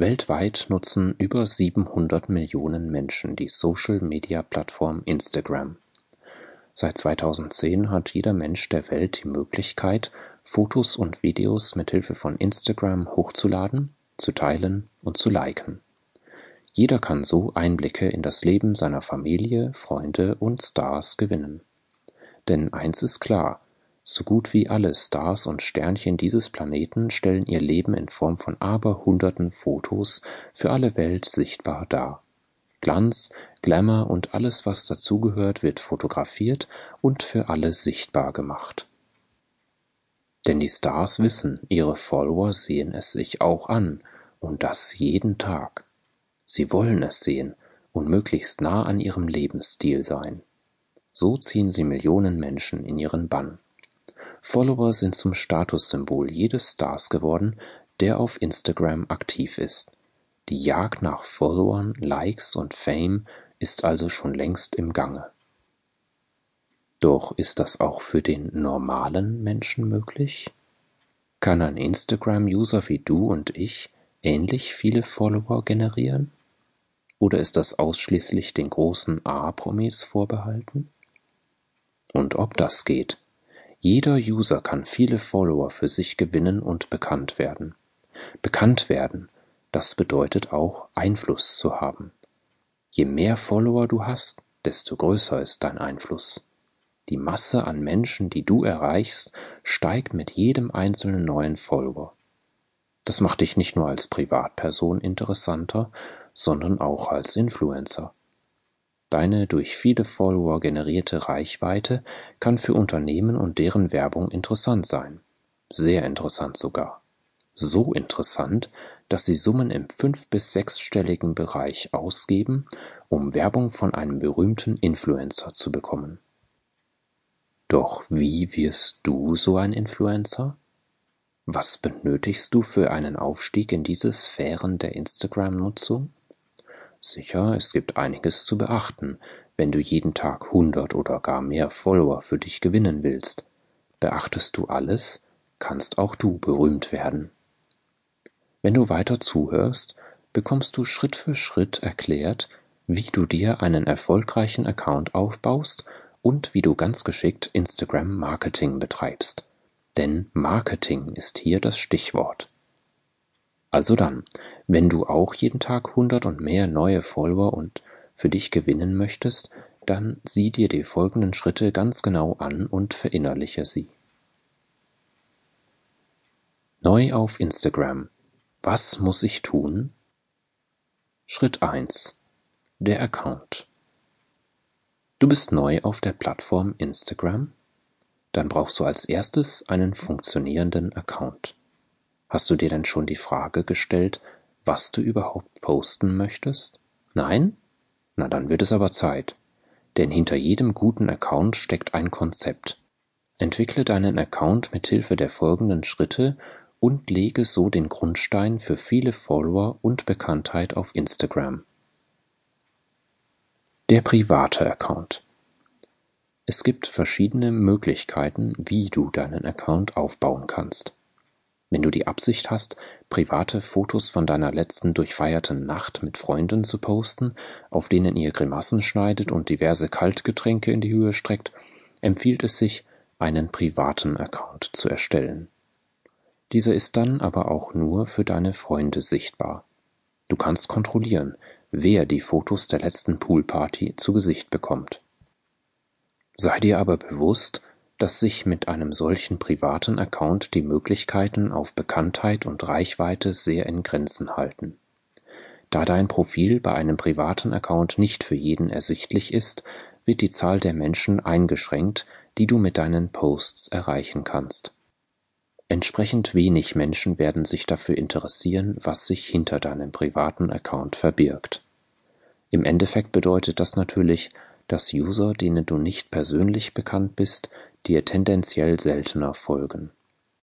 Weltweit nutzen über siebenhundert Millionen Menschen die Social-Media-Plattform Instagram. Seit 2010 hat jeder Mensch der Welt die Möglichkeit, Fotos und Videos mithilfe von Instagram hochzuladen, zu teilen und zu liken. Jeder kann so Einblicke in das Leben seiner Familie, Freunde und Stars gewinnen. Denn eins ist klar, so gut wie alle Stars und Sternchen dieses Planeten stellen ihr Leben in Form von Aberhunderten Fotos für alle Welt sichtbar dar. Glanz, Glamour und alles, was dazugehört, wird fotografiert und für alle sichtbar gemacht. Denn die Stars wissen, ihre Follower sehen es sich auch an, und das jeden Tag. Sie wollen es sehen und möglichst nah an ihrem Lebensstil sein. So ziehen sie Millionen Menschen in ihren Bann. Follower sind zum Statussymbol jedes Stars geworden, der auf Instagram aktiv ist. Die Jagd nach Followern, Likes und Fame ist also schon längst im Gange. Doch ist das auch für den normalen Menschen möglich? Kann ein Instagram-User wie du und ich ähnlich viele Follower generieren? Oder ist das ausschließlich den großen A-Promis vorbehalten? Und ob das geht, jeder User kann viele Follower für sich gewinnen und bekannt werden. Bekannt werden, das bedeutet auch Einfluss zu haben. Je mehr Follower du hast, desto größer ist dein Einfluss. Die Masse an Menschen, die du erreichst, steigt mit jedem einzelnen neuen Follower. Das macht dich nicht nur als Privatperson interessanter, sondern auch als Influencer. Deine durch viele Follower generierte Reichweite kann für Unternehmen und deren Werbung interessant sein. Sehr interessant sogar. So interessant, dass sie Summen im fünf- bis sechsstelligen Bereich ausgeben, um Werbung von einem berühmten Influencer zu bekommen. Doch wie wirst du so ein Influencer? Was benötigst du für einen Aufstieg in diese Sphären der Instagram-Nutzung? Sicher, es gibt einiges zu beachten, wenn du jeden Tag hundert oder gar mehr Follower für dich gewinnen willst. Beachtest du alles, kannst auch du berühmt werden. Wenn du weiter zuhörst, bekommst du Schritt für Schritt erklärt, wie du dir einen erfolgreichen Account aufbaust und wie du ganz geschickt Instagram Marketing betreibst. Denn Marketing ist hier das Stichwort. Also dann, wenn du auch jeden Tag hundert und mehr neue Follower und für dich gewinnen möchtest, dann sieh dir die folgenden Schritte ganz genau an und verinnerliche sie. Neu auf Instagram. Was muss ich tun? Schritt 1. Der Account. Du bist neu auf der Plattform Instagram? Dann brauchst du als erstes einen funktionierenden Account. Hast du dir denn schon die Frage gestellt, was du überhaupt posten möchtest? Nein? Na dann wird es aber Zeit. Denn hinter jedem guten Account steckt ein Konzept. Entwickle deinen Account mit Hilfe der folgenden Schritte und lege so den Grundstein für viele Follower und Bekanntheit auf Instagram. Der private Account. Es gibt verschiedene Möglichkeiten, wie du deinen Account aufbauen kannst. Wenn du die Absicht hast, private Fotos von deiner letzten durchfeierten Nacht mit Freunden zu posten, auf denen ihr Grimassen schneidet und diverse Kaltgetränke in die Höhe streckt, empfiehlt es sich, einen privaten Account zu erstellen. Dieser ist dann aber auch nur für deine Freunde sichtbar. Du kannst kontrollieren, wer die Fotos der letzten Poolparty zu Gesicht bekommt. Sei dir aber bewusst, dass sich mit einem solchen privaten Account die Möglichkeiten auf Bekanntheit und Reichweite sehr in Grenzen halten. Da dein Profil bei einem privaten Account nicht für jeden ersichtlich ist, wird die Zahl der Menschen eingeschränkt, die du mit deinen Posts erreichen kannst. Entsprechend wenig Menschen werden sich dafür interessieren, was sich hinter deinem privaten Account verbirgt. Im Endeffekt bedeutet das natürlich, dass User, denen du nicht persönlich bekannt bist, dir tendenziell seltener folgen.